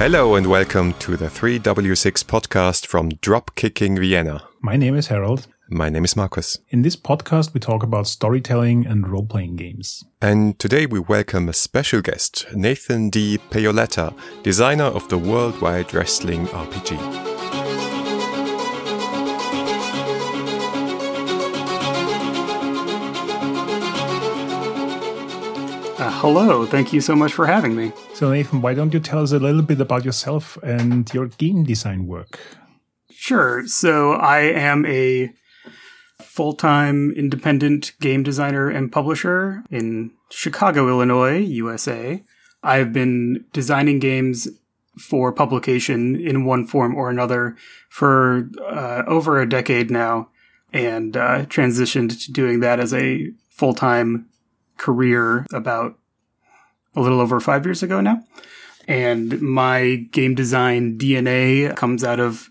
Hello and welcome to the 3W6 podcast from Dropkicking Vienna. My name is Harold. My name is Marcus. In this podcast, we talk about storytelling and role playing games. And today we welcome a special guest, Nathan D. Paoletta, designer of the Worldwide Wrestling RPG. Uh, hello, thank you so much for having me. So, Nathan, why don't you tell us a little bit about yourself and your game design work? Sure. So, I am a full time independent game designer and publisher in Chicago, Illinois, USA. I've been designing games for publication in one form or another for uh, over a decade now and uh, transitioned to doing that as a full time career about a little over five years ago now. And my game design DNA comes out of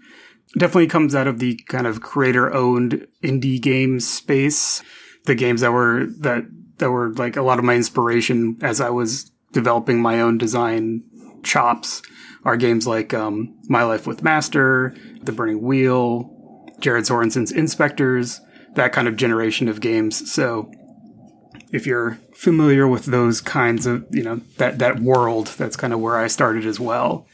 definitely comes out of the kind of creator owned indie game space. The games that were that that were like a lot of my inspiration as I was developing my own design chops are games like um, My Life with Master, The Burning Wheel, Jared Sorensen's InSpectres, that kind of generation of games. So if you're familiar with those kinds of, you know, that, that world, that's kind of where I started as well.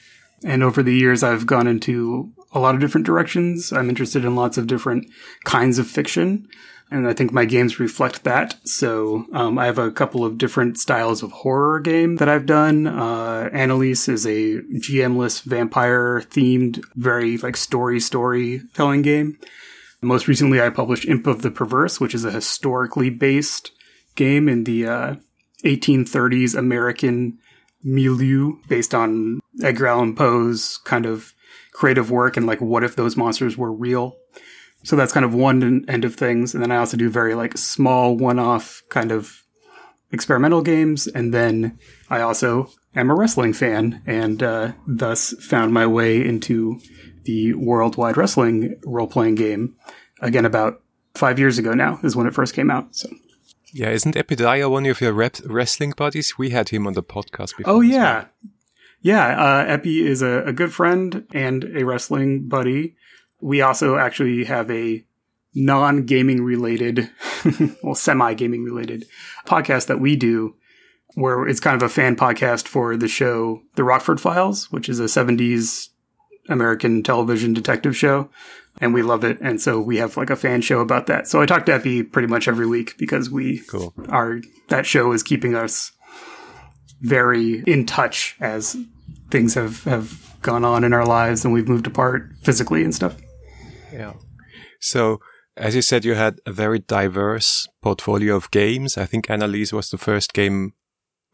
And over the years, I've gone into a lot of different directions. I'm interested in lots of different kinds of fiction. And I think my games reflect that. So um, I have a couple of different styles of horror game that I've done. Uh, Annalise is a GM-less vampire themed, very like story story telling game. Most recently, I published Imp of the Perverse, which is a historically based game in the uh, 1830s American milieu based on Edgar Allan Poe's kind of creative work and like what if those monsters were real. So that's kind of one end of things. And then I also do very like small one off kind of experimental games. And then I also am a wrestling fan and uh, thus found my way into the worldwide wrestling role playing game again about five years ago now is when it first came out. So yeah, isn't Epidiah one of your rep- wrestling buddies? We had him on the podcast before. Oh yeah, well. yeah. Uh, Epi is a, a, good friend and a wrestling buddy. We also actually have a non-gaming related, well, semi-gaming related podcast that we do, where it's kind of a fan podcast for the show The Rockford Files, which is a '70s American television detective show and we love it. And so we have like a fan show about that. So I talk to Epi pretty much every week because we cool. are that show is keeping us very in touch as things have have gone on in our lives and we've moved apart physically and stuff. Yeah. So as you said, you had a very diverse portfolio of games. I think Annalise was the first game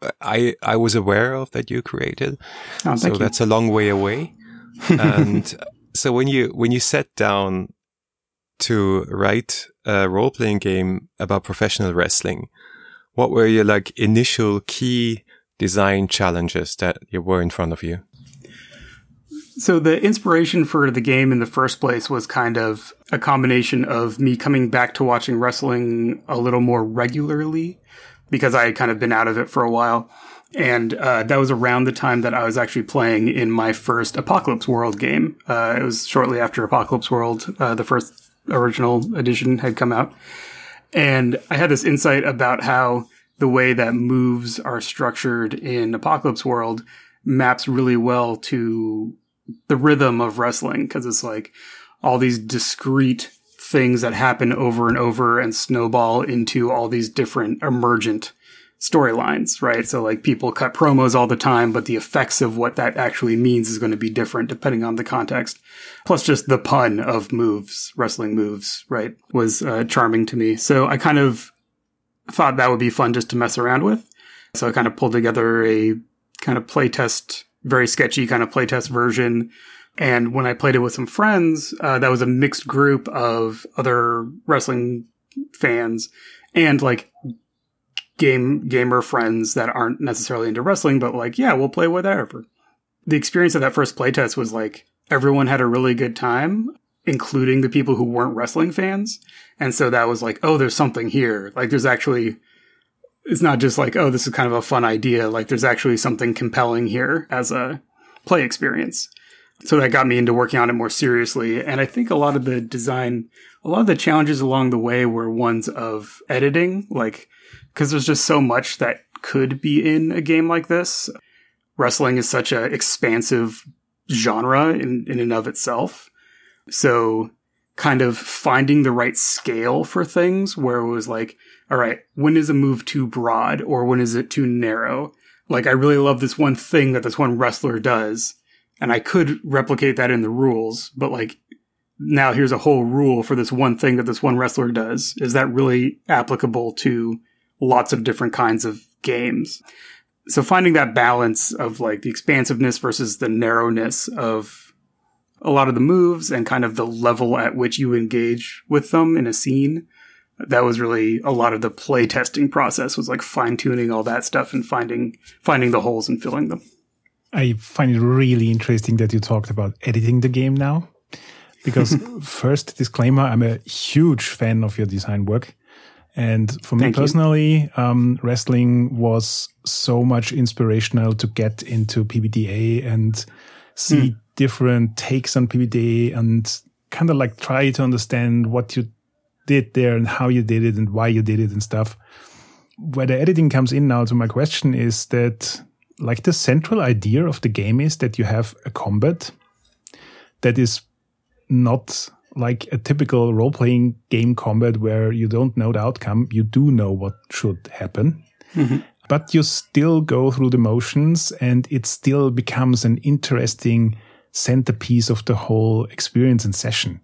uh, I I was aware of that you created. Oh, so you. that's a long way away. And so when you when you sat down to write a role playing game about professional wrestling, what were your like initial key design challenges that you were in front of you? So the inspiration for the game in the first place was kind of a combination of me coming back to watching wrestling a little more regularly because I had kind of been out of it for a while and uh, that was around the time that I was actually playing in my first Apocalypse World game. Uh, it was shortly after Apocalypse World, uh, the first original edition had come out, and I had this insight about how the way that moves are structured in Apocalypse World maps really well to the rhythm of wrestling because it's like all these discrete things that happen over and over and snowball into all these different emergent storylines, right? So like people cut promos all the time, but the effects of what that actually means is going to be different depending on the context. Plus just the pun of moves, wrestling moves, right? Was uh, charming to me. So I kind of thought that would be fun just to mess around with. So I kind of pulled together a kind of playtest, very sketchy kind of playtest version. And when I played it with some friends, uh, that was a mixed group of other wrestling fans and like game gamer friends that aren't necessarily into wrestling, but like, yeah, we'll play whatever. The experience of that first playtest was like everyone had a really good time, including the people who weren't wrestling fans. And so that was like, oh, there's something here. Like there's actually it's not just like, oh, this is kind of a fun idea. Like there's actually something compelling here as a play experience. So that got me into working on it more seriously. And I think a lot of the design, a lot of the challenges along the way were ones of editing, like, cause there's just so much that could be in a game like this. Wrestling is such an expansive genre in, in and of itself. So kind of finding the right scale for things where it was like, all right, when is a move too broad or when is it too narrow? Like, I really love this one thing that this one wrestler does, and I could replicate that in the rules, but like, now here's a whole rule for this one thing that this one wrestler does. Is that really applicable to lots of different kinds of games? So finding that balance of like the expansiveness versus the narrowness of a lot of the moves and kind of the level at which you engage with them in a scene. That was really a lot of the play testing process was like fine tuning all that stuff and finding finding the holes and filling them. I find it really interesting that you talked about editing the game now. Because first disclaimer, I'm a huge fan of your design work. And for me Thank you. personally, um, wrestling was so much inspirational to get into PBTA and see Hmm. different takes on PBTA and kind of like try to understand what you did there and how you did it and why you did it and stuff. Where the editing comes in now to my question is that like the central idea of the game is that you have a combat that is not like a typical role playing game combat where you don't know the outcome. You do know what should happen, mm-hmm. but you still go through the motions and it still becomes an interesting centerpiece of the whole experience and session.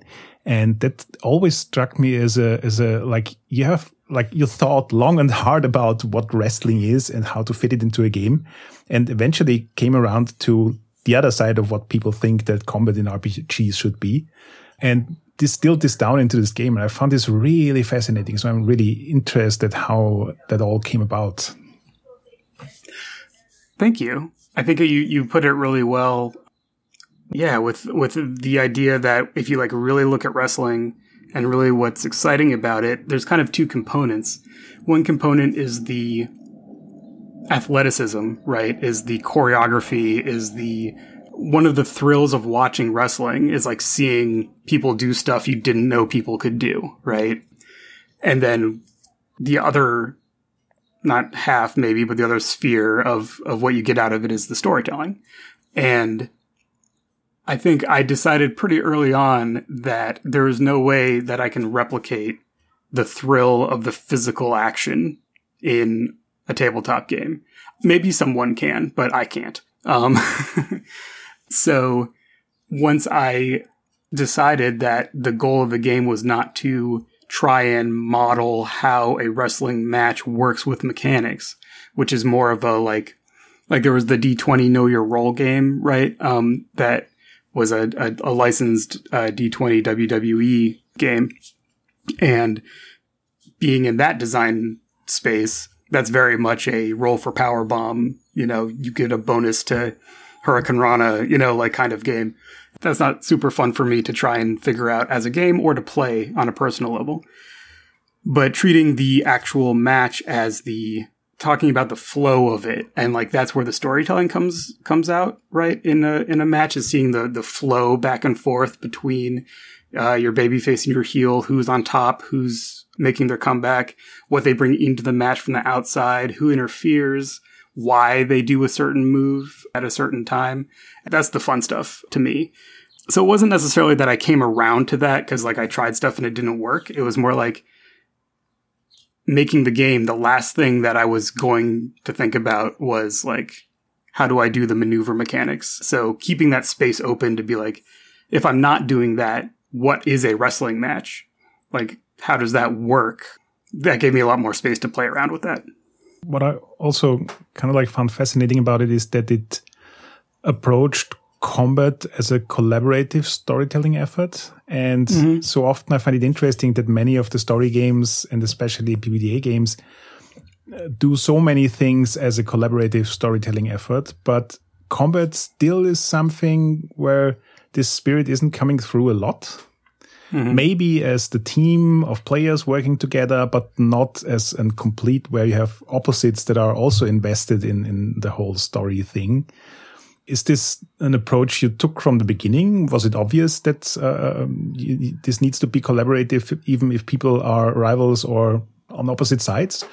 And that always struck me as a, as a, like, you have, like, you thought long and hard about what wrestling is and how to fit it into a game. And eventually came around to the other side of what people think that combat in RPGs should be and distilled this down into this game. And I found this really fascinating. So I'm really interested how that all came about. Thank you. I think you you put it really well. Yeah, with with the idea that if you like really look at wrestling and really what's exciting about it, there's kind of two components. One component is the athleticism, right? Is the choreography, is the one of the thrills of watching wrestling is like seeing people do stuff you didn't know people could do, right? And then the other not half maybe, but the other sphere of of what you get out of it is the storytelling. And I think I decided pretty early on that there is no way that I can replicate the thrill of the physical action in a tabletop game. Maybe someone can, but I can't. Um, so once I decided that the goal of the game was not to try and model how a wrestling match works with mechanics, which is more of a like, like there was the D20 know your role game, right? Um, that was a, a, a licensed uh, D20 WWE game. And being in that design space, that's very much a roll for power bomb. You know, you get a bonus to Hurricanrana, you know, like kind of game. That's not super fun for me to try and figure out as a game or to play on a personal level. But treating the actual match as the talking about the flow of it and like that's where the storytelling comes comes out right in a in a match is seeing the the flow back and forth between uh, your baby facing your heel who's on top who's making their comeback what they bring into the match from the outside who interferes why they do a certain move at a certain time that's the fun stuff to me so it wasn't necessarily that i came around to that because like i tried stuff and it didn't work it was more like making the game, the last thing that I was going to think about was like, how do I do the maneuver mechanics? So keeping that space open to be like, if I'm not doing that, what is a wrestling match? Like, how does that work? That gave me a lot more space to play around with that. What I also kind of like found fascinating about it is that it approached combat as a collaborative storytelling effort. And so often I find it interesting that many of the story games and especially PBTA games uh, do so many things as a collaborative storytelling effort, but combat still is something where this spirit isn't coming through a lot. Maybe as the team of players working together, but not as a complete where you have opposites that are also invested in, in the whole story thing. is this an approach you took from the beginning? Was it obvious that uh, this needs to be collaborative, even if people are rivals or on opposite sides,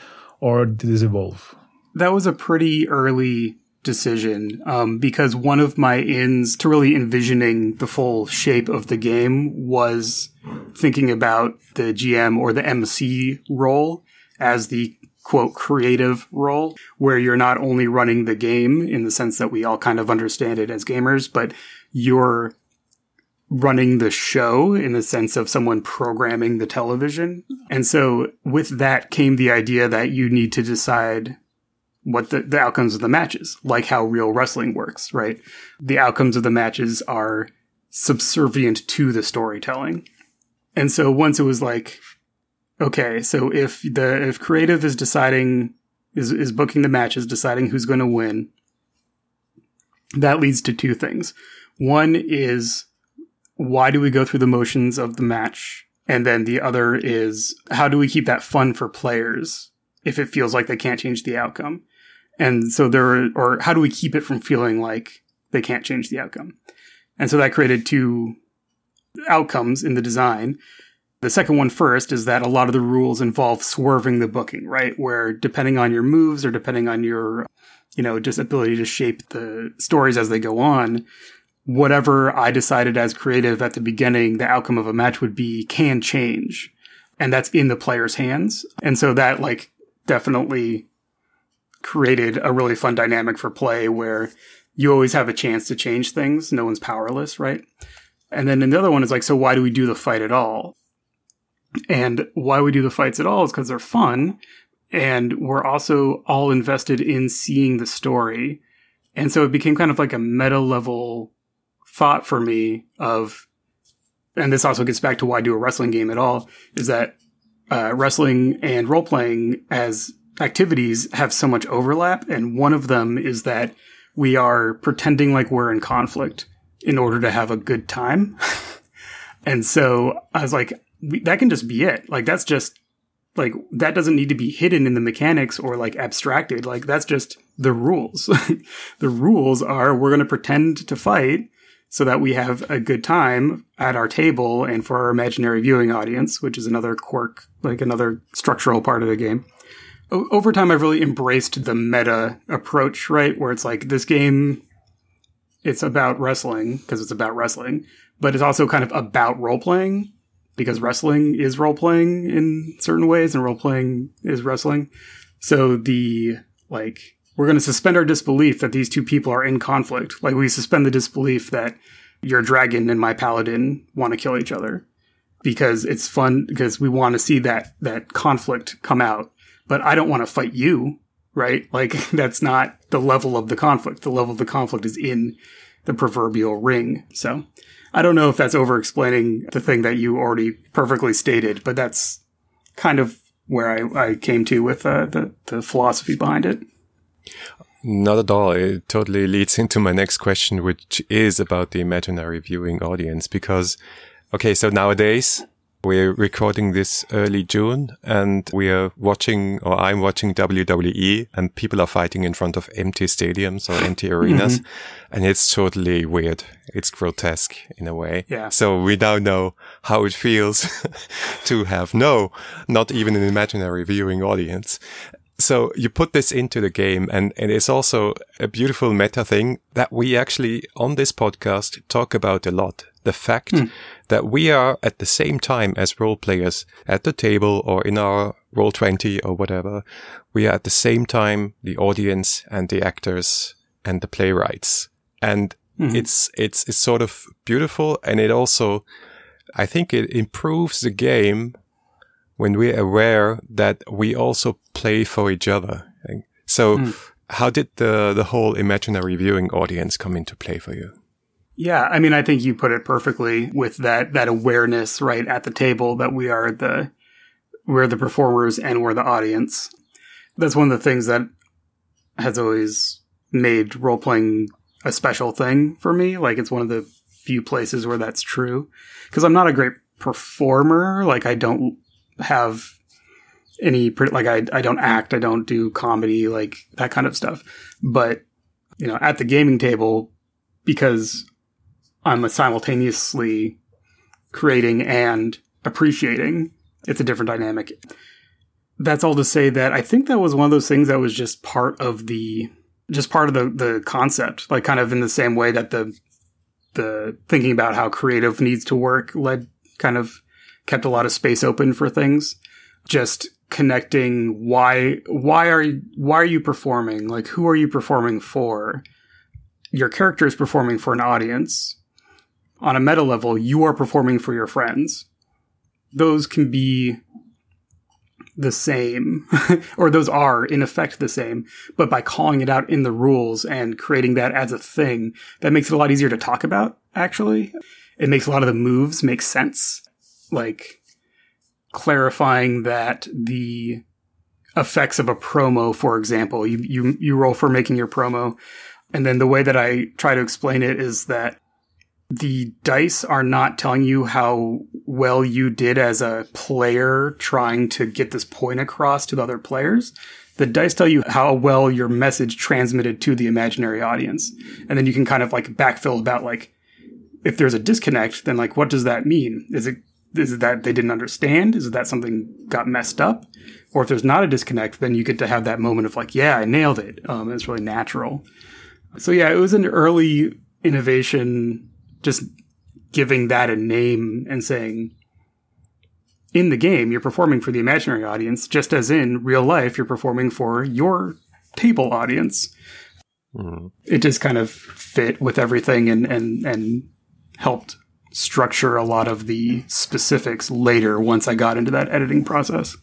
or did this evolve? That was a pretty early decision um, because one of my ins to really envisioning the full shape of the game was thinking about the GM or the MC role as the quote creative role where you're not only running the game in the sense that we all kind of understand it as gamers, but you're running the show in the sense of someone programming the television. And so with that came the idea that you need to decide what the, the outcomes of the matches, like how real wrestling works, right? The outcomes of the matches are subservient to the storytelling. And so once it was like, okay, so if the if creative is deciding is is booking the matches, deciding who's going to win, that leads to two things. One is why do we go through the motions of the match? And then the other is how do we keep that fun for players if it feels like they can't change the outcome? And so there, or how do we keep it from feeling like they can't change the outcome? And so that created two outcomes in the design. The second one first is that a lot of the rules involve swerving the booking, right? Where depending on your moves or depending on your, you know, just ability to shape the stories as they go on, whatever I decided as creative at the beginning, the outcome of a match would be can change. And that's in the player's hands. And so that like definitely created a really fun dynamic for play where you always have a chance to change things. No one's powerless, right? And then the other one is like, so why do we do the fight at all? And why we do the fights at all is because they're fun. And we're also all invested in seeing the story. And so it became kind of like a meta level thought for me of, and this also gets back to why do a wrestling game at all, is that uh, wrestling and role playing as activities have so much overlap. And one of them is that we are pretending like we're in conflict in order to have a good time. and so I was like, that can just be it. Like, that's just like, that doesn't need to be hidden in the mechanics or like abstracted. Like, that's just the rules. the rules are we're going to pretend to fight so that we have a good time at our table and for our imaginary viewing audience, which is another quirk, like another structural part of the game over time I've really embraced the meta approach, right? Where it's like this game it's about wrestling because it's about wrestling, but it's also kind of about role playing because wrestling is role playing in certain ways and role playing is wrestling. So the like we're going to suspend our disbelief that these two people are in conflict. Like we suspend the disbelief that your dragon and my paladin want to kill each other because it's fun because we want to see that that conflict come out but I don't want to fight you, right? Like that's not the level of the conflict. The level of the conflict is in the proverbial ring. So I don't know if that's over explaining the thing that you already perfectly stated, but that's kind of where I, I came to with uh, the, the philosophy behind it. Not at all. It totally leads into my next question, which is about the imaginary viewing audience. Because, okay, so nowadays we're recording this early June and we are watching, or I'm watching WWE and people are fighting in front of empty stadiums or empty arenas. Mm-hmm. And it's totally weird. It's grotesque in a way. Yeah. So we now know how it feels to have no, not even an imaginary viewing audience. So you put this into the game and, and it's also a beautiful meta thing that we actually on this podcast talk about a lot the fact mm. that we are at the same time as role players at the table or in our Roll20 or whatever. We are at the same time the audience and the actors and the playwrights. And mm-hmm. it's, it's, it's sort of beautiful. And it also, I think it improves the game when we're aware that we also play for each other. So mm. how did the, the whole imaginary viewing audience come into play for you? Yeah, I mean, I think you put it perfectly with that that awareness right at the table that we are the we're the performers and we're the audience. That's one of the things that has always made role playing a special thing for me. Like it's one of the few places where that's true because I'm not a great performer. Like I don't have any like I I don't act, I don't do comedy, like that kind of stuff. But you know, at the gaming table, because I'm simultaneously creating and appreciating. It's a different dynamic. That's all to say that I think that was one of those things that was just part of the just part of the the concept, like kind of in the same way that the the thinking about how creative needs to work led kind of kept a lot of space open for things. Just connecting why why are you, why are you performing? Like who are you performing for? Your character is performing for an audience. On a meta level, you are performing for your friends. Those can be the same, or those are in effect the same, but by calling it out in the rules and creating that as a thing, that makes it a lot easier to talk about, actually. It makes a lot of the moves make sense. Like, clarifying that the effects of a promo, for example, you, you, you roll for making your promo. And then the way that I try to explain it is that the dice are not telling you how well you did as a player trying to get this point across to the other players. The dice tell you how well your message transmitted to the imaginary audience. And then you can kind of like backfill about like, if there's a disconnect, then like, what does that mean? Is it, is it that they didn't understand? Is it that something got messed up? Or if there's not a disconnect, then you get to have that moment of like, yeah, I nailed it. Um, it's really natural. So yeah, it was an early innovation just giving that a name and saying, in the game, you're performing for the imaginary audience, just as in real life, you're performing for your table audience. Mm. It just kind of fit with everything and, and, and helped structure a lot of the specifics later once I got into that editing process.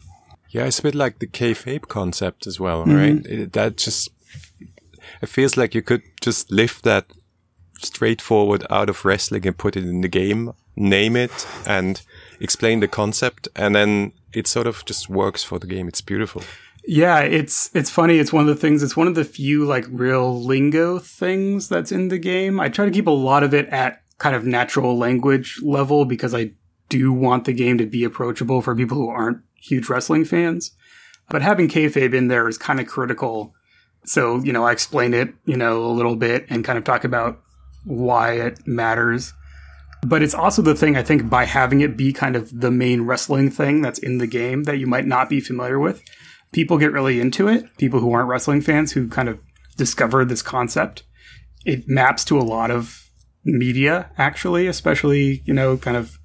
Yeah, it's a bit like the kayfabe concept as well, mm-hmm. right? It, that just, it feels like you could just lift that straightforward out of wrestling and put it in the game, name it and explain the concept. And then it sort of just works for the game. It's beautiful. Yeah, it's it's funny. It's one of the things. It's one of the few like real lingo things that's in the game. I try to keep a lot of it at kind of natural language level because I do want the game to be approachable for people who aren't huge wrestling fans. But having kayfabe in there is kind of critical. So you know, I explain it you know a little bit and kind of talk about why it matters. But it's also the thing I think by having it be kind of the main wrestling thing that's in the game that you might not be familiar with, people get really into it. People who aren't wrestling fans who kind of discover this concept. It maps to a lot of media, actually, especially, you know, kind of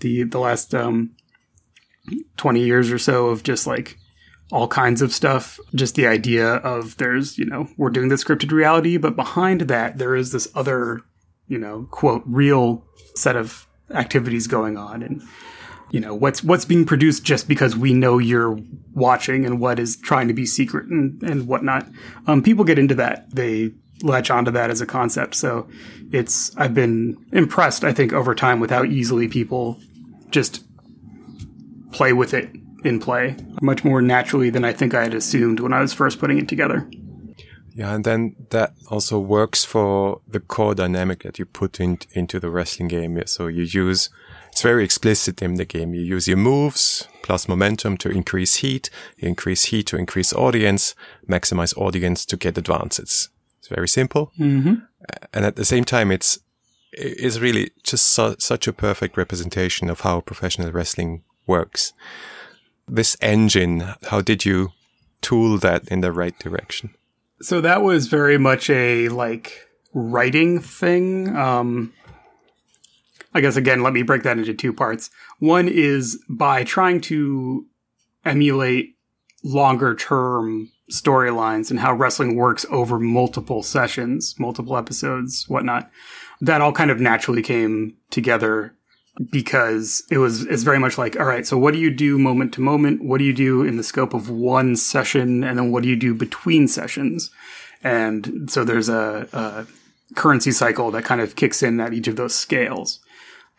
the the last um, 20 years or so of just like all kinds of stuff. Just the idea of there's, you know, we're doing the scripted reality, but behind that, there is this other, you know, quote, real set of activities going on. And, you know, what's, what's being produced just because we know you're watching and what is trying to be secret and, and whatnot. Um, people get into that. They latch onto that as a concept. So it's, I've been impressed, I think, over time with how easily people just play with it in play much more naturally than I think I had assumed when I was first putting it together. Yeah, and then that also works for the core dynamic that you put in, into the wrestling game. So you use, it's very explicit in the game. You use your moves plus momentum to increase heat, you increase heat to increase audience, maximize audience to get advances. It's very simple. Mm-hmm. And at the same time, it's, it's really just su- such a perfect representation of how professional wrestling works this engine, how did you tool that in the right direction? So that was very much a like writing thing. Um, I guess again, let me break that into two parts. One is by trying to emulate longer term storylines and how wrestling works over multiple sessions, multiple episodes, whatnot. That all kind of naturally came together because it was it's very much like all right so what do you do moment to moment? What do you do in the scope of one session? And then what do you do between sessions? And so there's a, a currency cycle that kind of kicks in at each of those scales.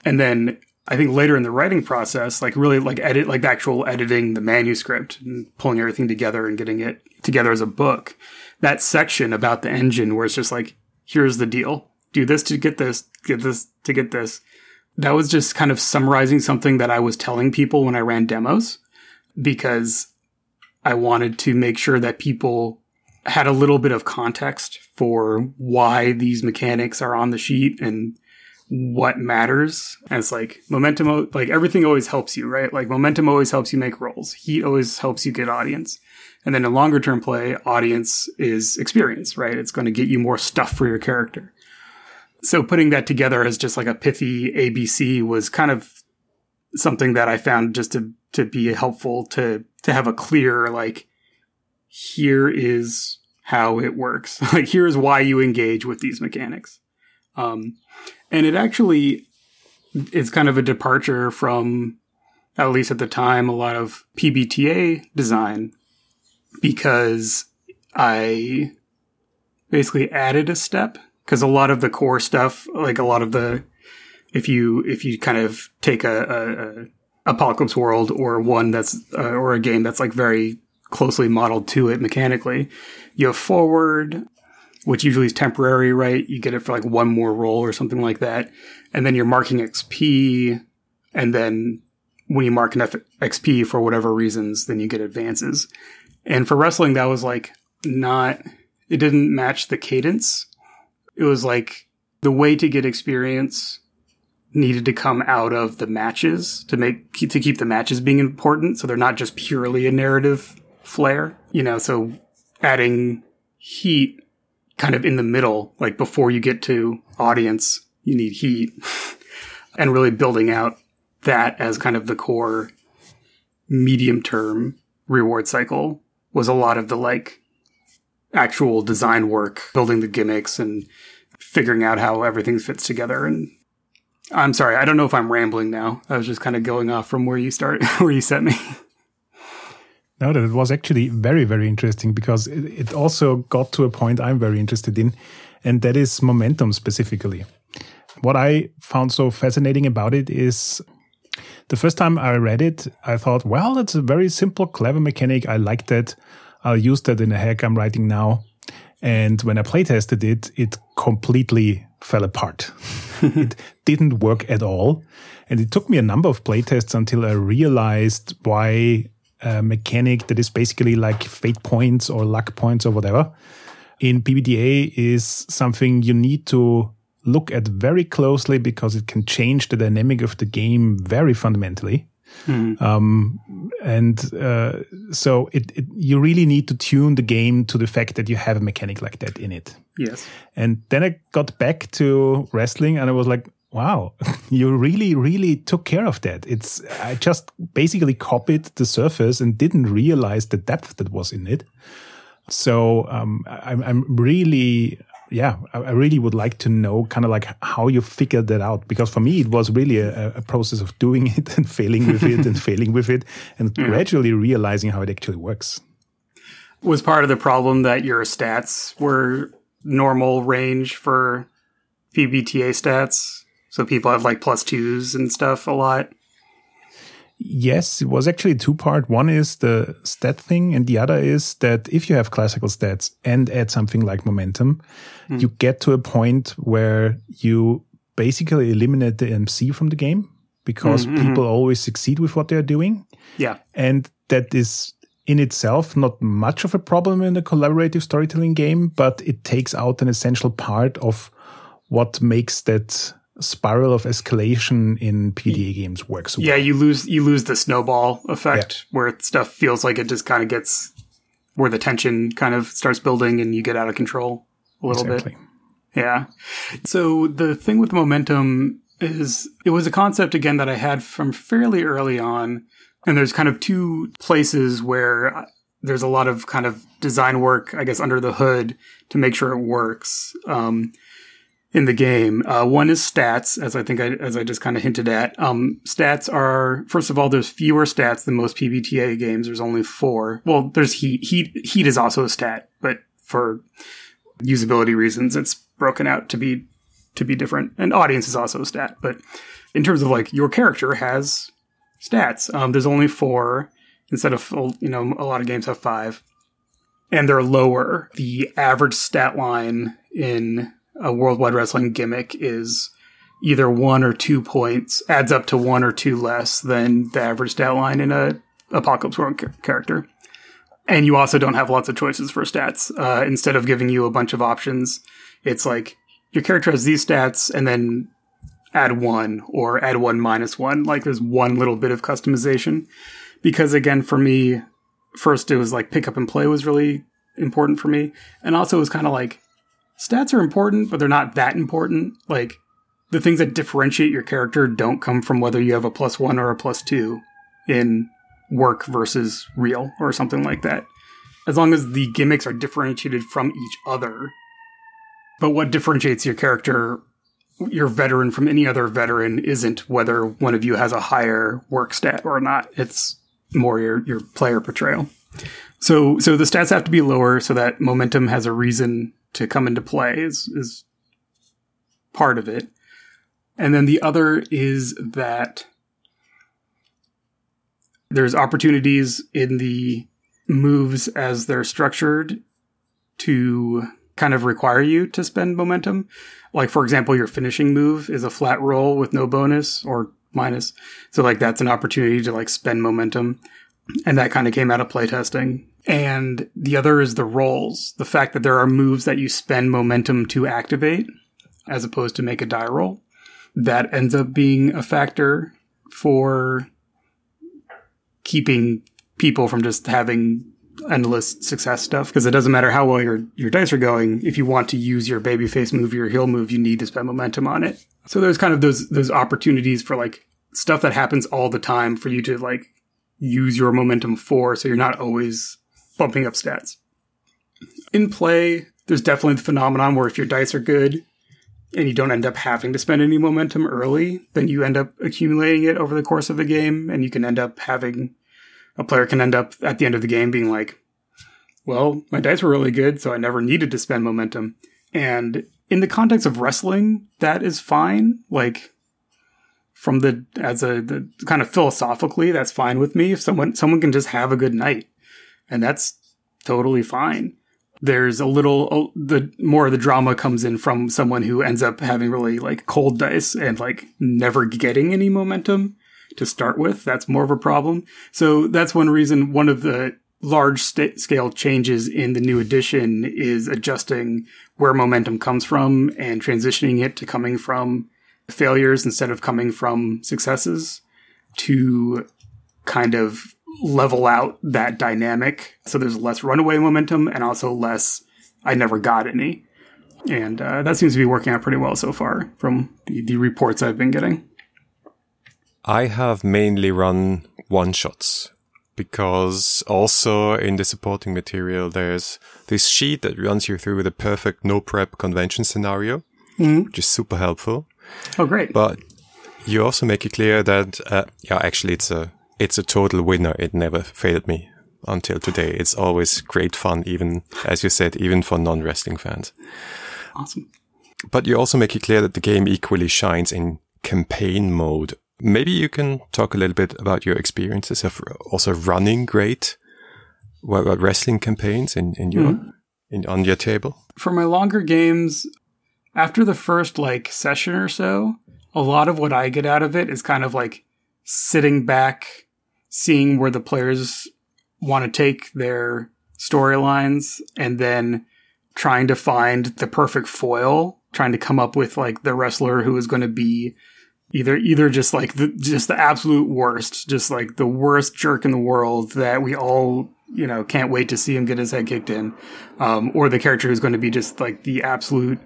And then i think later in the writing process like really like edit like the actual editing the manuscript and pulling everything together and getting it together as a book that section about the engine where it's just like here's the deal. Do this to get this get this to get this that was just kind of summarizing something that I was telling people when I ran demos because I wanted to make sure that people had a little bit of context for why these mechanics are on the sheet and what matters. And it's like momentum, like everything always helps you, right? Like momentum always helps you make rolls. Heat always helps you get audience. And then in longer term play, audience is experience, right? It's going to get you more stuff for your character. So putting that together as just like a pithy ABC was kind of something that I found just to, to be helpful to, to have a clear, like, here is how it works. like, here is why you engage with these mechanics. Um, and it actually is kind of a departure from, at least at the time, a lot of PBTA design because I basically added a step because a lot of the core stuff, like a lot of the, if you if you kind of take a, a, a apocalypse world or one that's uh, or a game that's like very closely modeled to it mechanically, you have forward, which usually is temporary, right? You get it for like one more roll or something like that, and then you're marking XP, and then when you mark enough XP for whatever reasons, then you get advances. And for wrestling, that was like not, it didn't match the cadence. It was like the way to get experience needed to come out of the matches to make, to keep the matches being important. So they're not just purely a narrative flair, you know, so adding heat kind of in the middle, like before you get to audience, you need heat and really building out that as kind of the core medium term reward cycle was a lot of the like actual design work, building the gimmicks and figuring out how everything fits together. And I'm sorry, I don't know if I'm rambling now. I was just kind of going off from where you start, where you set me. No, that it was actually very, very interesting because it also got to a point I'm very interested in, and that is momentum specifically. What I found so fascinating about it is the first time I read it, I thought, well, that's a very simple, clever mechanic. I like that. I'll use that in a hack I'm writing now. And when I playtested it, it completely fell apart. it didn't work at all. And it took me a number of playtests until I realized why a mechanic that is basically like fate points or luck points or whatever in PBTA is something you need to look at very closely because it can change the dynamic of the game very fundamentally. Mm. Um, and uh, so it, it, you really need to tune the game to the fact that you have a mechanic like that in it. Yes. And then I got back to wrestling and I was like, wow, you really, really took care of that. It's, I just basically copied the surface and didn't realize the depth that was in it. So um, I'm, I'm really yeah, I really would like to know kind of like how you figured that out because for me it was really a, a process of doing it and failing with it and failing with it and yeah. gradually realizing how it actually works. Was part of the problem that your stats were normal range for PBTA stats? So people have like plus twos and stuff a lot. Yes, it was actually two part. One is the stat thing, and the other is that if you have classical stats and add something like momentum, mm. you get to a point where you basically eliminate the MC from the game because mm-hmm. people always succeed with what they're doing. Yeah. And that is in itself not much of a problem in a collaborative storytelling game, but it takes out an essential part of what makes that spiral of escalation in PBTA games works. Yeah, you lose you lose the snowball effect yeah. where stuff feels like it just kind of gets where the tension kind of starts building and you get out of control a little exactly. bit. Yeah. So the thing with momentum is it was a concept again that I had from fairly early on and there's kind of two places where there's a lot of kind of design work, I guess, under the hood to make sure it works. Um, in the game. Uh, one is stats, as I think I, as I just kind of hinted at. Um, stats are, first of all, there's fewer stats than most PBTA games. There's only four. Well, there's heat. Heat, heat is also a stat, but for usability reasons, it's broken out to be, to be different. And audience is also a stat, but in terms of like your character has stats, um, there's only four instead of, you know, a lot of games have five and they're lower. The average stat line in a Worldwide Wrestling gimmick is either one or two points, adds up to one or two less than the average stat line in a Apocalypse World character. and you also don't have lots of choices for stats. Uh, instead of giving you a bunch of options, it's like your character has these stats and then add one or add one minus one. Like there's one little bit of customization. Because again, for me, first it was like pick up and play was really important for me. And also it was kind of like stats are important, but they're not that important. Like the things that differentiate your character don't come from whether you have a plus one or a plus two in work versus real or something like that. As long as the gimmicks are differentiated from each other. But what differentiates your character, your veteran from any other veteran, isn't whether one of you has a higher work stat or not. It's more your, your player portrayal. So so the stats have to be lower so that momentum has a reason to come into play is is part of it. And then the other is that there's opportunities in the moves as they're structured to kind of require you to spend momentum. Like, for example, your finishing move is a flat roll with no bonus or minus. So, like, that's an opportunity to like spend momentum. And that kind of came out of playtesting. And the other is the rolls. The fact that there are moves that you spend momentum to activate as opposed to make a die roll. That ends up being a factor for keeping people from just having endless success stuff because it doesn't matter how well your your dice are going if you want to use your baby face move your heel move you need to spend momentum on it so there's kind of those those opportunities for like stuff that happens all the time for you to like use your momentum for so you're not always bumping up stats in play there's definitely the phenomenon where if your dice are good and you don't end up having to spend any momentum early, then you end up accumulating it over the course of the game, and you can end up having a player can end up at the end of the game being like, well, my dice were really good, so I never needed to spend momentum. And in the context of wrestling, that is fine. Like from the as a the kind of philosophically, that's fine with me. If someone someone can just have a good night, and that's totally fine. There's a little oh, the more of the drama comes in from someone who ends up having really like cold dice and like never getting any momentum to start with. That's more of a problem. So that's one reason one of the large st- scale changes in the new edition is adjusting where momentum comes from and transitioning it to coming from failures instead of coming from successes to kind of level out that dynamic. So there's less runaway momentum and also less I never got any. And uh, that seems to be working out pretty well so far from the, the reports I've been getting. I have mainly run one shots because also in the supporting material, there's this sheet that runs you through the perfect no prep convention scenario, mm-hmm. which is super helpful. Oh, great. But you also make it clear that, uh, yeah, actually it's a it's a total winner. It never failed me until today. It's always great fun, even as you said, even for non-wrestling fans. Awesome. But you also make it clear that the game equally shines in campaign mode. Maybe you can talk a little bit about your experiences of also running great what, wrestling campaigns in, in your mm-hmm. in, on your table. For my longer games, after the first like session or so, a lot of what I get out of it is kind of like sitting back seeing where the players want to take their storylines and then trying to find the perfect foil, trying to come up with like the wrestler who is going to be either either just like the just the absolute worst, just like the worst jerk in the world that we all you know can't wait to see him get his head kicked in, um, or the character who's going to be just like the absolute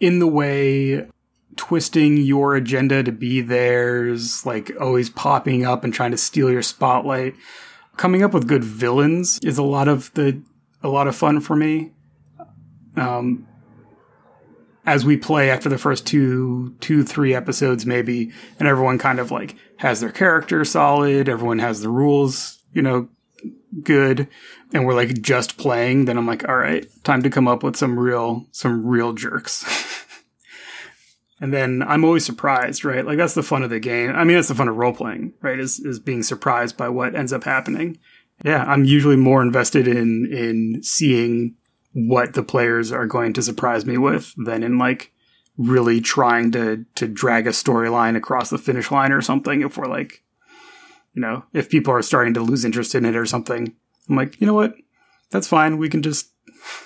in the way twisting your agenda to be theirs, like always popping up and trying to steal your spotlight. Coming up with good villains is a lot of the a lot of fun for me. Um, as we play after the first two, two, three episodes, maybe, and everyone kind of like has their character solid, everyone has the rules, you know, good, and we're like just playing, then I'm like, all right, time to come up with some real, some real jerks. And then I'm always surprised, right? Like that's the fun of the game. I mean, that's the fun of role playing, right? Is is being surprised by what ends up happening. Yeah, I'm usually more invested in in seeing what the players are going to surprise me with than in like really trying to to drag a storyline across the finish line or something. If we're like, you know, if people are starting to lose interest in it or something, I'm like, you know what? that's fine. We can just,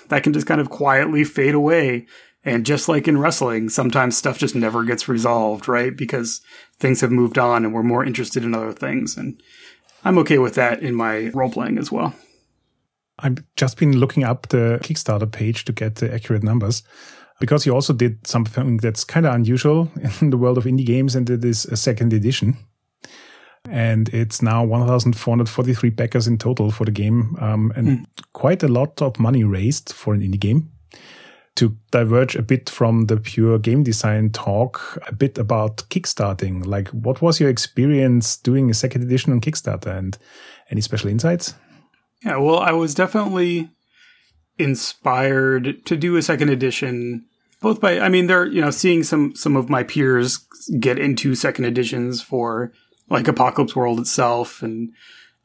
that can just kind of quietly fade away. And just like in wrestling, sometimes stuff just never gets resolved, right? Because things have moved on and we're more interested in other things. And I'm okay with that in my role playing as well. I've just been looking up the Kickstarter page to get the accurate numbers because you also did something that's kind of unusual in the world of indie games, and it is a second edition. And it's now 1,443 backers in total for the game, um, and mm. quite a lot of money raised for an indie game. To diverge a bit from the pure game design talk, a bit about kickstarting. Like, what was your experience doing a second edition on Kickstarter, and any special insights? Yeah, well, I was definitely inspired to do a second edition both by I mean they're you know seeing some some of my peers get into second editions for like Apocalypse World itself and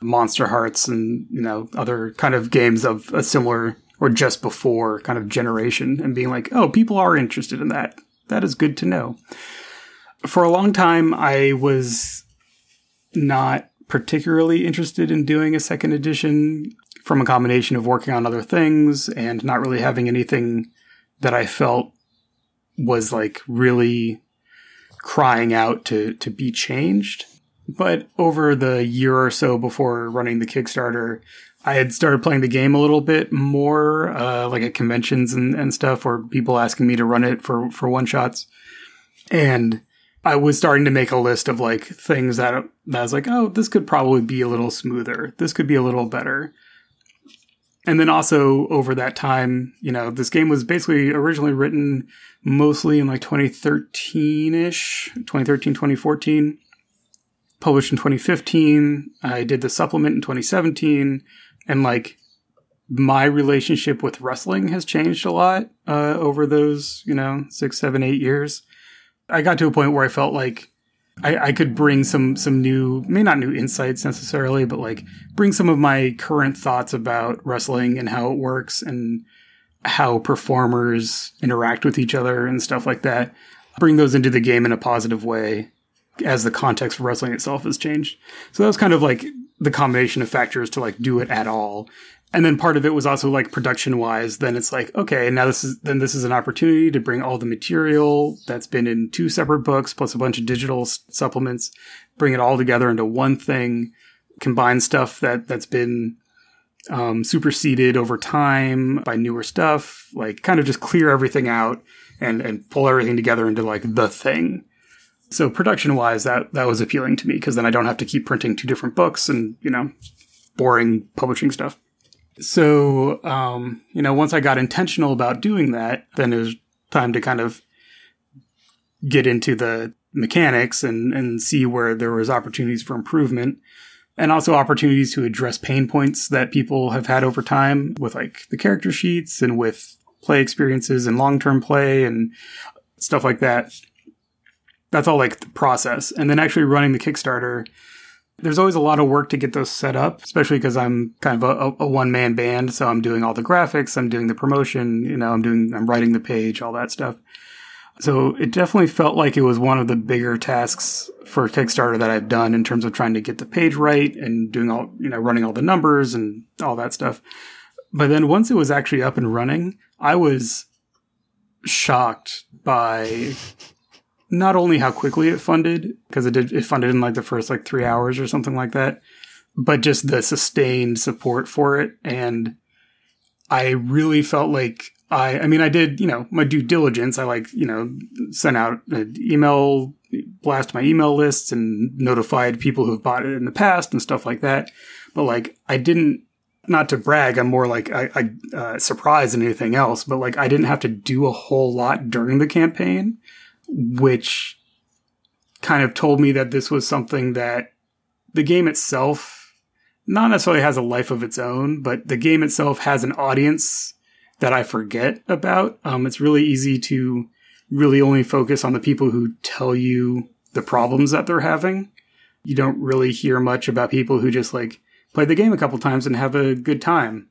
Monsterhearts and you know other kind of games of a similar or just before kind of generation and being like oh people are interested in that that is good to know for a long time I was not particularly interested in doing a second edition from a combination of working on other things and not really having anything that I felt was like really crying out to to be changed. But over the year or so before running the Kickstarter, I had started playing the game a little bit more, uh, like at conventions and, and stuff, or people asking me to run it for, for one shots. And I was starting to make a list of like things that, that I was like, oh, this could probably be a little smoother. This could be a little better. And then also over that time, you know, this game was basically originally written mostly in like 2013 ish, 2013, 2014, published in 2015. I did the supplement in 2017. And like my relationship with wrestling has changed a lot uh, over those, you know, six, seven, eight years. I got to a point where I felt like I, I could bring some some new, may not new insights necessarily, but like bring some of my current thoughts about wrestling and how it works and how performers interact with each other and stuff like that. Bring those into the game in a positive way as the context for wrestling itself has changed. So that was kind of like the combination of factors to like do it at all. And then part of it was also like production wise then it's like okay now this is then this is an opportunity to bring all the material that's been in two separate books plus a bunch of digital s- supplements bring it all together into one thing combine stuff that that's been um, superseded over time by newer stuff like kind of just clear everything out and and pull everything together into like the thing so production wise that that was appealing to me because then i don't have to keep printing two different books and you know boring publishing stuff so, um, you know, once I got intentional about doing that, then it was time to kind of get into the mechanics and, and see where there was opportunities for improvement and also opportunities to address pain points that people have had over time with like the character sheets and with play experiences and long-term play and stuff like that. That's all like the process. And then actually running the Kickstarter there's always a lot of work to get those set up, especially because I'm kind of a, a one man band. So I'm doing all the graphics, I'm doing the promotion, you know, I'm doing, I'm writing the page, all that stuff. So it definitely felt like it was one of the bigger tasks for Kickstarter that I've done in terms of trying to get the page right and doing all, you know, running all the numbers and all that stuff. But then once it was actually up and running, I was shocked by not only how quickly it funded because it did it funded in like the first like three hours or something like that, but just the sustained support for it. And I really felt like I, I mean, I did, you know, my due diligence. I like, you know, sent out an email, blast my email lists and notified people who've bought it in the past and stuff like that. But like, I didn't, not to brag, I'm more like, I, I uh, surprised than anything else, but like, I didn't have to do a whole lot during the campaign which kind of told me that this was something that the game itself not necessarily has a life of its own, but the game itself has an audience that I forget about. Um, it's really easy to really only focus on the people who tell you the problems that they're having. You don't really hear much about people who just like play the game a couple times and have a good time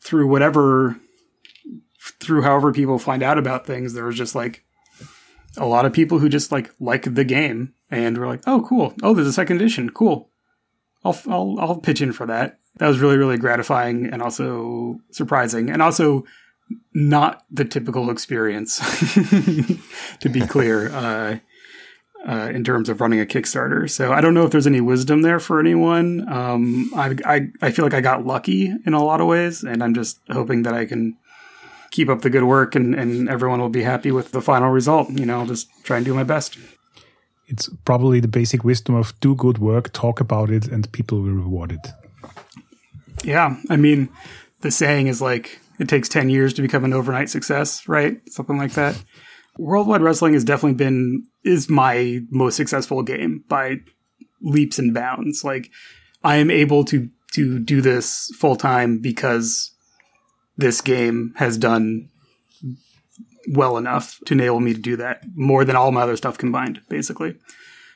through whatever, through however people find out about things. There was just like a lot of people who just like like the game and were like, "Oh, cool! Oh, there's a second edition. Cool. I'll I'll I'll pitch in for that." That was really, really gratifying and also surprising, and also not the typical experience, to be clear, uh, uh, in terms of running a Kickstarter. So I don't know if there's any wisdom there for anyone. Um, I, I, I feel like I got lucky in a lot of ways, and I'm just hoping that I can keep up the good work and, and everyone will be happy with the final result. You know, I'll just try and do my best. It's probably the basic wisdom of do good work, talk about it, and people will reward it. Yeah. I mean, the saying is like, it takes 10 years to become an overnight success, right? Something like that. Worldwide Wrestling has definitely been, is my most successful game by leaps and bounds. Like, I am able to, to do this full time because this game has done well enough to enable me to do that more than all my other stuff combined, basically.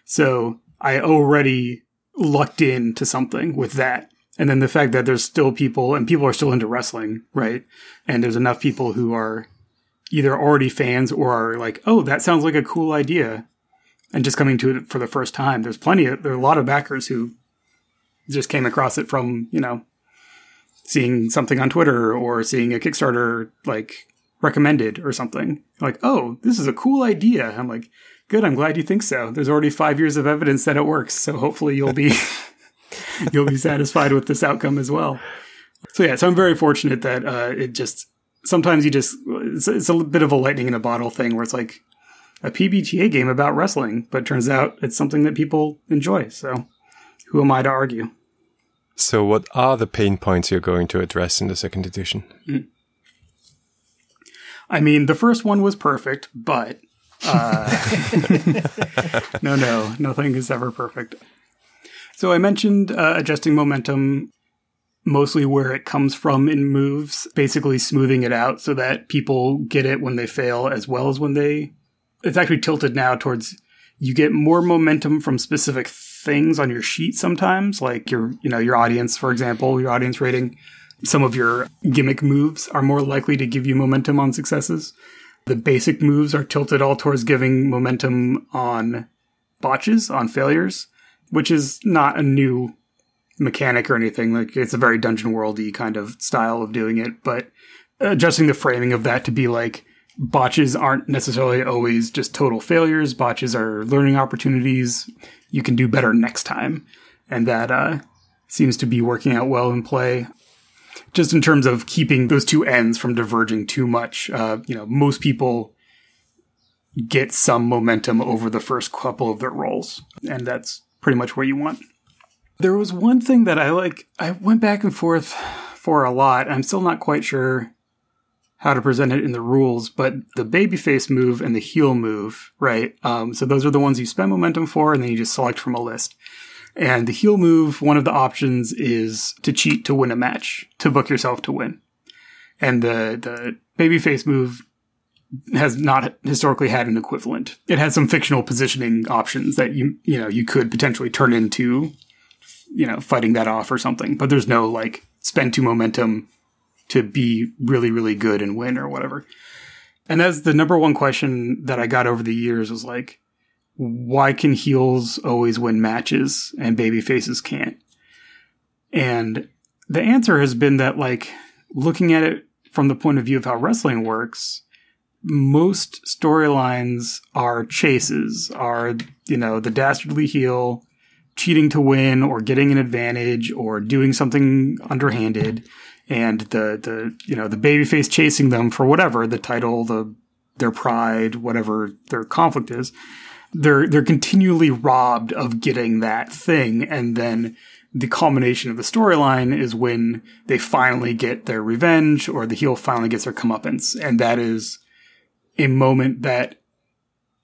So I already lucked into something with that. And then the fact that there's still people and people are still into wrestling, right? And there's enough people who are either already fans or are like, oh, that sounds like a cool idea. And just coming to it for the first time. There's plenty of, there are a lot of backers who just came across it from, you know, seeing something on Twitter or seeing a Kickstarter like recommended or something. Like, oh, this is a cool idea. I'm like, good. I'm glad you think so. There's already five years of evidence that it works, so hopefully you'll be you'll be satisfied with this outcome as well. So yeah, so I'm very fortunate that uh, it just sometimes you just it's, it's a bit of a lightning in a bottle thing where it's like a PBTA game about wrestling, but turns out it's something that people enjoy. So who am I to argue? So, what are the pain points you're going to address in the second edition? Mm. I mean, the first one was perfect, but uh, no, no, nothing is ever perfect. So, I mentioned uh, adjusting momentum mostly where it comes from in moves, basically smoothing it out so that people get it when they fail as well as when they. It's actually tilted now towards you get more momentum from specific things on your sheet sometimes, like your, you know, your audience, for example, your audience rating. Some of your gimmick moves are more likely to give you momentum on successes. The basic moves are tilted all towards giving momentum on botches, on failures, which is not a new mechanic or anything. Like it's a very dungeon worldy kind of style of doing it, but adjusting the framing of that to be like botches aren't necessarily always just total failures. Botches are learning opportunities you can do better next time. And that uh, seems to be working out well in play. Just in terms of keeping those two ends from diverging too much, uh, you know, most people get some momentum over the first couple of their rolls, and that's pretty much where you want. There was one thing that I like, I went back and forth for a lot. I'm still not quite sure how to present it in the rules, but the babyface move and the heel move, right? Um, so those are the ones you spend momentum for, and then you just select from a list. And the heel move, one of the options is to cheat to win a match, to book yourself to win. And the, the babyface move has not historically had an equivalent. It has some fictional positioning options that you, you know, you could potentially turn into, you know, fighting that off or something, but there's no like spend two momentum to be really, really good and win or whatever. And that's the number one question that I got over the years was like, why can heels always win matches and baby faces can't? And the answer has been that like looking at it from the point of view of how wrestling works, most storylines are chases, are, you know, the dastardly heel cheating to win or getting an advantage or doing something underhanded and the the you know the babyface chasing them for whatever the title, the their pride, whatever their conflict is. They're they're continually robbed of getting that thing, and then the culmination of the storyline is when they finally get their revenge, or the heel finally gets their comeuppance, and that is a moment that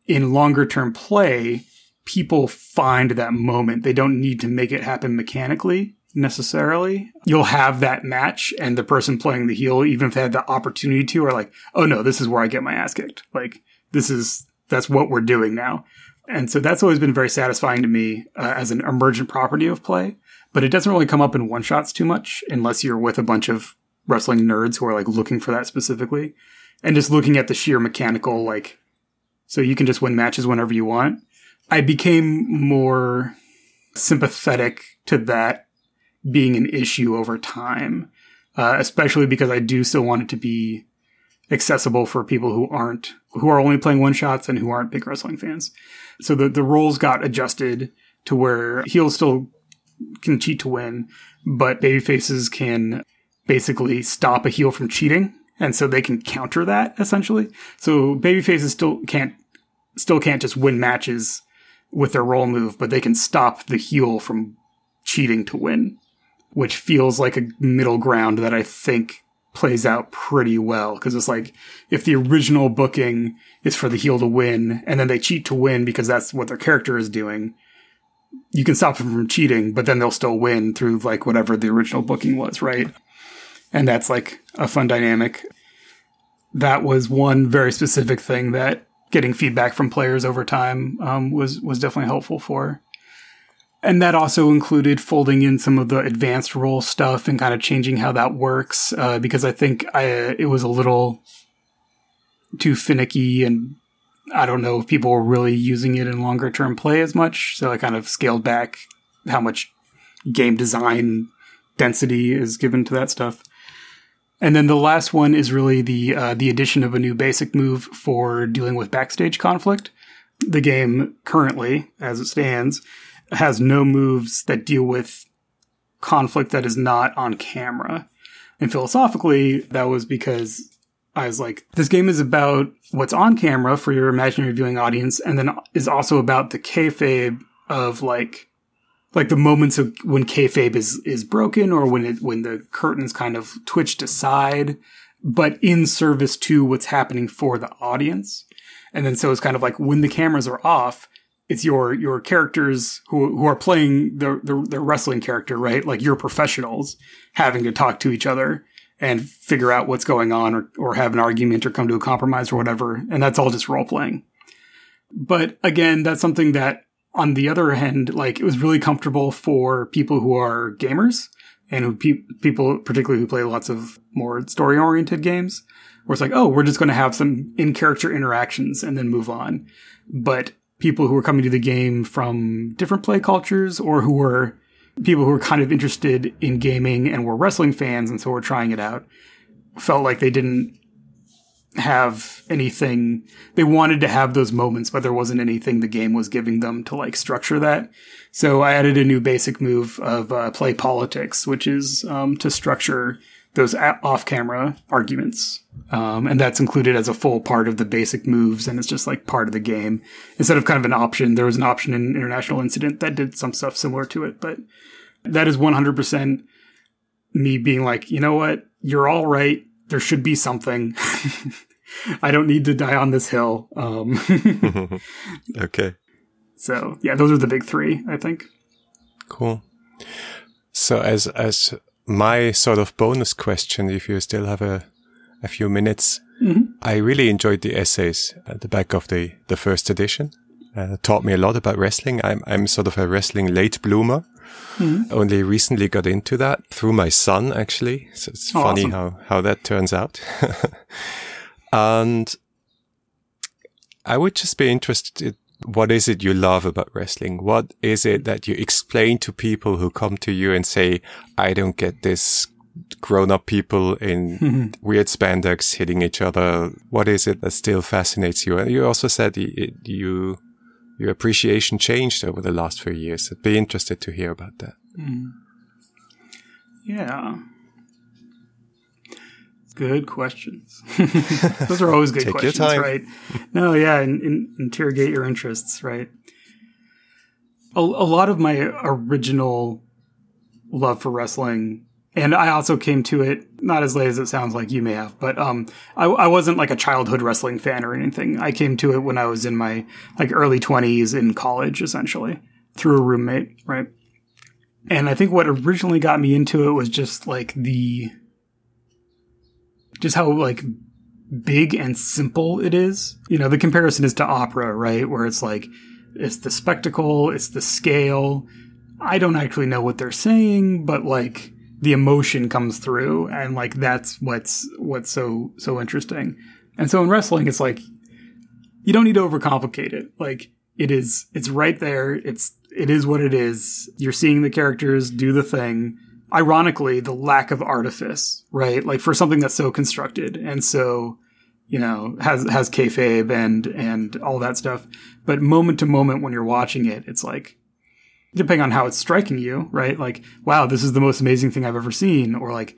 in longer term play people find that moment. They don't need to make it happen mechanically necessarily. You'll have that match and the person playing the heel, even if they had the opportunity to, are like, oh no, this is where I get my ass kicked. Like, this is, that's what we're doing now. And so that's always been very satisfying to me uh, as an emergent property of play. But it doesn't really come up in one shots too much unless you're with a bunch of wrestling nerds who are like looking for that specifically. And just looking at the sheer mechanical, like, so you can just win matches whenever you want. I became more sympathetic to that being an issue over time, uh, especially because I do still want it to be accessible for people who aren't who are only playing one shots and who aren't big wrestling fans. So the the roles got adjusted to where heels still can cheat to win, but baby faces can basically stop a heel from cheating, and so they can counter that essentially. So baby faces still can't still can't just win matches with their role move, but they can stop the heel from cheating to win, which feels like a middle ground that I think plays out pretty well. Because it's like if the original booking is for the heel to win and then they cheat to win because that's what their character is doing you can stop them from cheating but then they'll still win through like whatever the original booking was right? And that's like a fun dynamic. That was one very specific thing that getting feedback from players over time um, was was definitely helpful for and that also included folding in some of the advanced role stuff and kind of changing how that works uh, because I think I, it was a little too finicky and I don't know if people were really using it in longer term play as much. So I kind of scaled back how much game design density is given to that stuff. And then the last one is really the uh, the addition of a new basic move for dealing with backstage conflict. The game currently, as it stands, has no moves that deal with conflict that is not on camera. And philosophically, that was because I was like, this game is about what's on camera for your imaginary viewing audience, and then is also about the kayfabe of like, like the moments of when kayfabe is is broken or when it when the curtains kind of twitched aside, but in service to what's happening for the audience. And then so it's kind of like when the cameras are off, it's your your characters who who are playing the, the the wrestling character, right? Like your professionals having to talk to each other and figure out what's going on or, or have an argument or come to a compromise or whatever. And that's all just role playing. But again, that's something that on the other hand, like it was really comfortable for people who are gamers and who pe- people particularly who play lots of more story oriented games where it's like, oh, we're just going to have some in character interactions and then move on. But people who were coming to the game from different play cultures or who were people who were kind of interested in gaming and were wrestling fans and so were trying it out felt like they didn't have anything. They wanted to have those moments but there wasn't anything the game was giving them to like structure that. So i added a new basic move of uh, play politics which is um, to structure those off camera arguments. Um, and that's included as a full part of the basic moves, and it's just like part of the game. Instead of kind of an option, there was an option in International Incident that did some stuff similar to it, but that is 100% me being like, you know what? You're all right. There should be something. I don't need to die on this hill. Um, okay. So yeah, those are the big three, I think. Cool. So as as my sort of bonus question, if you still have a, a few minutes, mm-hmm. I really enjoyed the essays at the back of the, the first edition. Uh, taught me a lot about wrestling. I'm, I'm sort of a wrestling late bloomer. Mm-hmm. Only recently got into that through my son, actually. So it's oh, funny awesome. how, how that turns out. and I would just be interested what is it you love about wrestling? What is it that you explain to people who come to you and say, I don't get this grown up people in weird spandex hitting each other? What is it that still fascinates you? And you also said it, you, your appreciation changed over the last few years. I'd be interested to hear about that. Mm. Yeah. Good questions. Those are always good Take questions, your time. right? No, yeah, and, and interrogate your interests, right? A, a lot of my original love for wrestling and I also came to it not as late as it sounds like you may have, but um, I, I, wasn't like a childhood wrestling fan or anything. I came to it when I was in my like early twenties in college, essentially through a roommate, right? And I think what originally got me into it was just like the just how like big and simple it is. You know, the comparison is to opera, right? Where it's like, it's the spectacle, it's the scale. I don't actually know what they're saying, but like the emotion comes through and like that's what's what's so so interesting. And so in wrestling it's like you don't need to overcomplicate it. Like it is it's right there. It's it is what it is. You're seeing the characters do the thing ironically, the lack of artifice, right? Like for something that's so constructed and so, you know, has, has kayfabe and, and all that stuff. But moment to moment when you're watching it, it's like, depending on how it's striking you, right? Like, wow, this is the most amazing thing I've ever seen. Or like,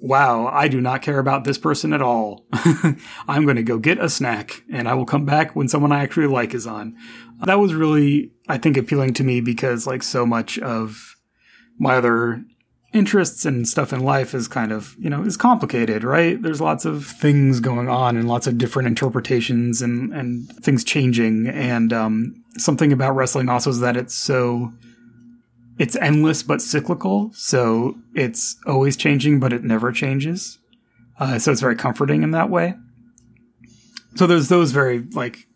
wow, I do not care about this person at all. I'm going to go get a snack and I will come back when someone I actually like is on. That was really, I think, appealing to me because like so much of my other interests and stuff in life is kind of, you know, is complicated, right? There's lots of things going on and lots of different interpretations and, and things changing. And, um, something about wrestling also is that it's so, it's endless but cyclical. So it's always changing, but it never changes. Uh, so it's very comforting in that way. So there's those very like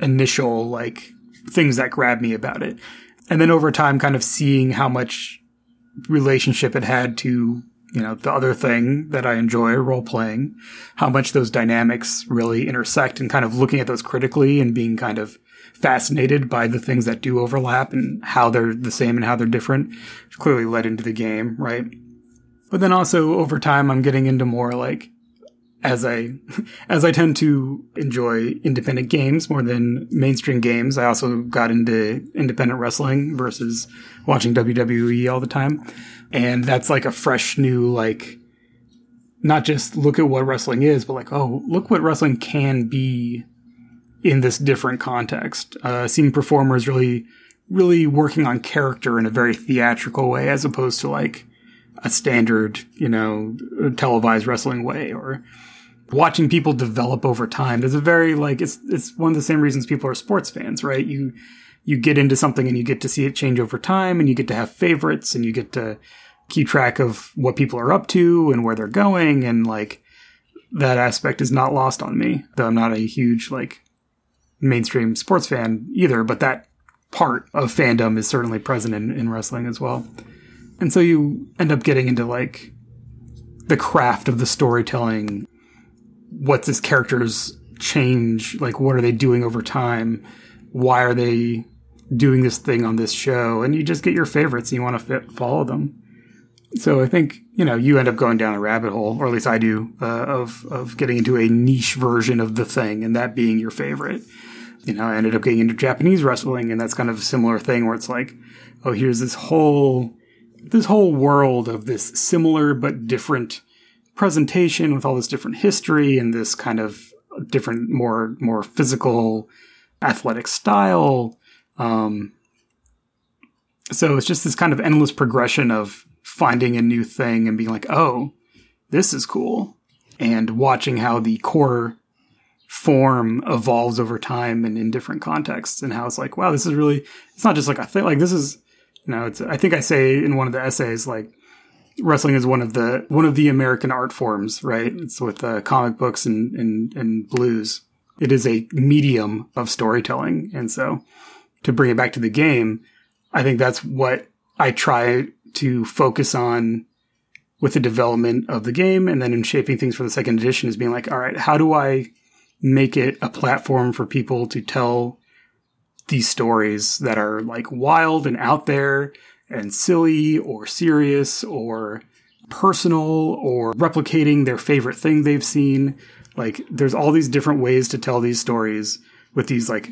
initial like things that grab me about it. And then over time, kind of seeing how much relationship it had to, you know, the other thing that I enjoy, role playing, how much those dynamics really intersect and kind of looking at those critically and being kind of fascinated by the things that do overlap and how they're the same and how they're different, clearly led into the game, right? But then also over time, I'm getting into more like, as I, as I tend to enjoy independent games more than mainstream games, I also got into independent wrestling versus watching WWE all the time. And that's like a fresh new, like, not just look at what wrestling is, but like, oh, look what wrestling can be in this different context. Uh, seeing performers really, really working on character in a very theatrical way, as opposed to like a standard, you know, televised wrestling way, or watching people develop over time. There's a very like it's it's one of the same reasons people are sports fans, right? You you get into something and you get to see it change over time, and you get to have favorites, and you get to keep track of what people are up to and where they're going, and like that aspect is not lost on me. Though I'm not a huge like mainstream sports fan either, but that part of fandom is certainly present in, in wrestling as well. And so you end up getting into like the craft of the storytelling. What's this character's change? Like, what are they doing over time? Why are they doing this thing on this show? And you just get your favorites and you want to fit, follow them. So I think you know you end up going down a rabbit hole, or at least I do, uh, of of getting into a niche version of the thing, and that being your favorite you know, I ended up getting into Japanese wrestling, and that's kind of a similar thing where it's like, oh, here's this whole this whole world of this similar but different presentation with all this different history and this kind of different, more more physical, athletic style. Um, so it's just this kind of endless progression of finding a new thing and being like, oh, this is cool, and watching how the core form evolves over time and in different contexts and how it's like wow this is really it's not just like i think like this is you know it's i think i say in one of the essays like wrestling is one of the one of the american art forms right? It's with uh, comic books and, and and blues. It is a medium of storytelling. And so to bring it back to the game i think that's what i try to focus on with the development of the game and then in shaping things for the second edition is being like all right how do i make it a platform for people to tell these stories that are like wild and out there and silly or serious or personal or replicating their favorite thing they've seen. Like there's all these different ways to tell these stories with these like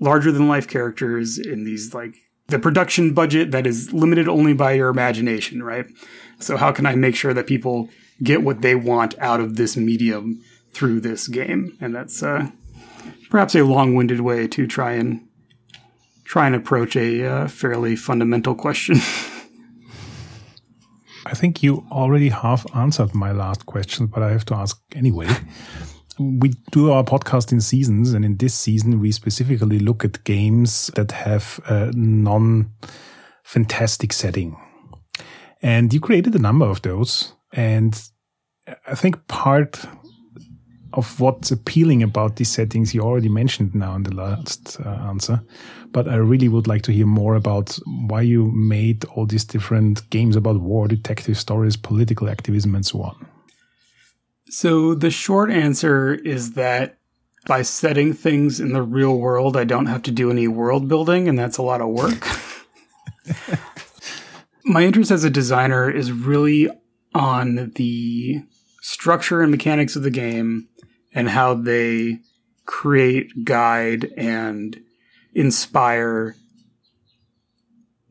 larger than life characters in these like the production budget that is limited only by your imagination, right? So how can I make sure that people get what they want out of this medium through this game, and that's uh, perhaps a long-winded way to try and try and approach a uh, fairly fundamental question. I think you already have answered my last question, but I have to ask anyway. we do our podcast in seasons, and in this season, we specifically look at games that have a non fantastic setting. And you created a number of those. And I think part of what's appealing about these settings you already mentioned now in the last uh, answer but i really would like to hear more about why you made all these different games about war detective stories political activism and so on. So the short answer is that by setting things in the real world i don't have to do any world building and that's a lot of work. My interest as a designer is really on the structure and mechanics of the game and how they create, guide, and inspire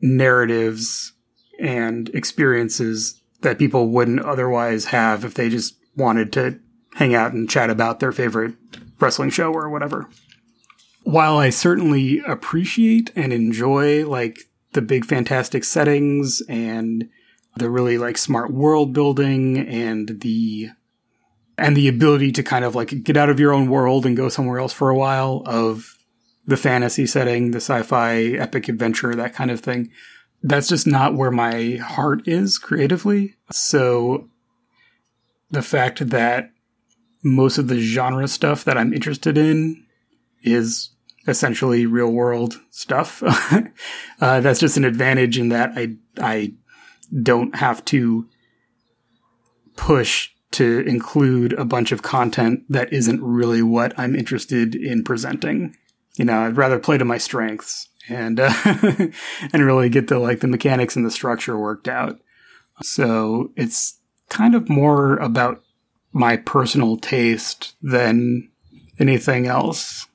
narratives and experiences that people wouldn't otherwise have if they just wanted to hang out and chat about their favorite wrestling show or whatever. While I certainly appreciate and enjoy like the big fantastic settings and the really like smart world building and the and the ability to kind of like get out of your own world and go somewhere else for a while of the fantasy setting, the sci-fi epic adventure, that kind of thing. That's just not where my heart is creatively. So the fact that most of the genre stuff that I'm interested in is essentially real world stuff. uh, that's just an advantage in that I, I don't have to push to include a bunch of content that isn't really what I'm interested in presenting. You know, I'd rather play to my strengths and uh, and really get the like the mechanics and the structure worked out. So it's kind of more about my personal taste than anything else.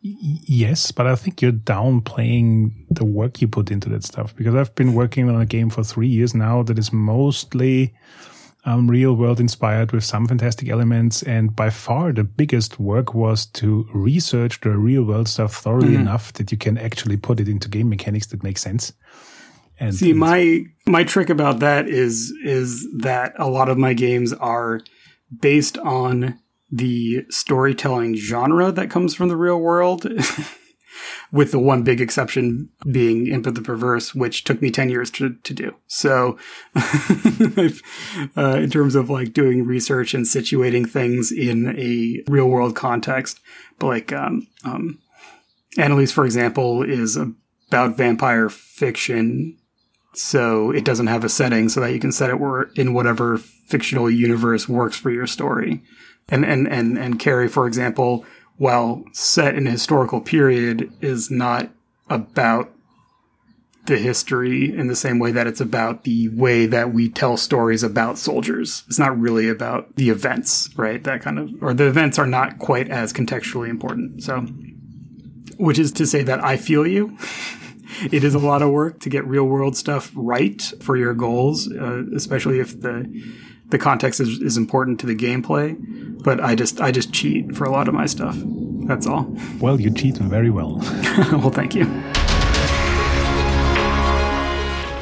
Yes, but I think you're downplaying the work you put into that stuff because I've been working on a game for three years now that is mostly um, real world inspired with some fantastic elements. And by far the biggest work was to research the real world stuff thoroughly mm. enough that you can actually put it into game mechanics that make sense. And see, and my my trick about that is is that a lot of my games are based on the storytelling genre that comes from the real world. with the one big exception being of the Perverse, which took me 10 years to, to do. So, uh, in terms of like doing research and situating things in a real world context, but like, um, um, Annalise, for example, is about vampire fiction. So it doesn't have a setting so that you can set it in whatever fictional universe works for your story. And, and, and, and Carry, for example, while set in a historical period, is not about the history in the same way that it's about the way that we tell stories about soldiers. It's not really about the events, right? That kind of, or the events are not quite as contextually important. So, which is to say that I feel you. it is a lot of work to get real world stuff right for your goals, uh, especially if the the context is, is important to the gameplay. But I just I just cheat for a lot of my stuff. That's all. Well, you cheat very well. well, thank you.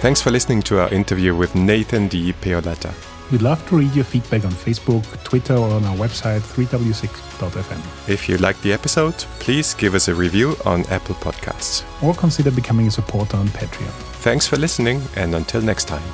Thanks for listening to our interview with Nathan D. Paoletta. We'd love to read your feedback on Facebook, Twitter, or on our website 3w6.fm. If you liked the episode, please give us a review on Apple Podcasts. Or consider becoming a supporter on Patreon. Thanks for listening, and until next time.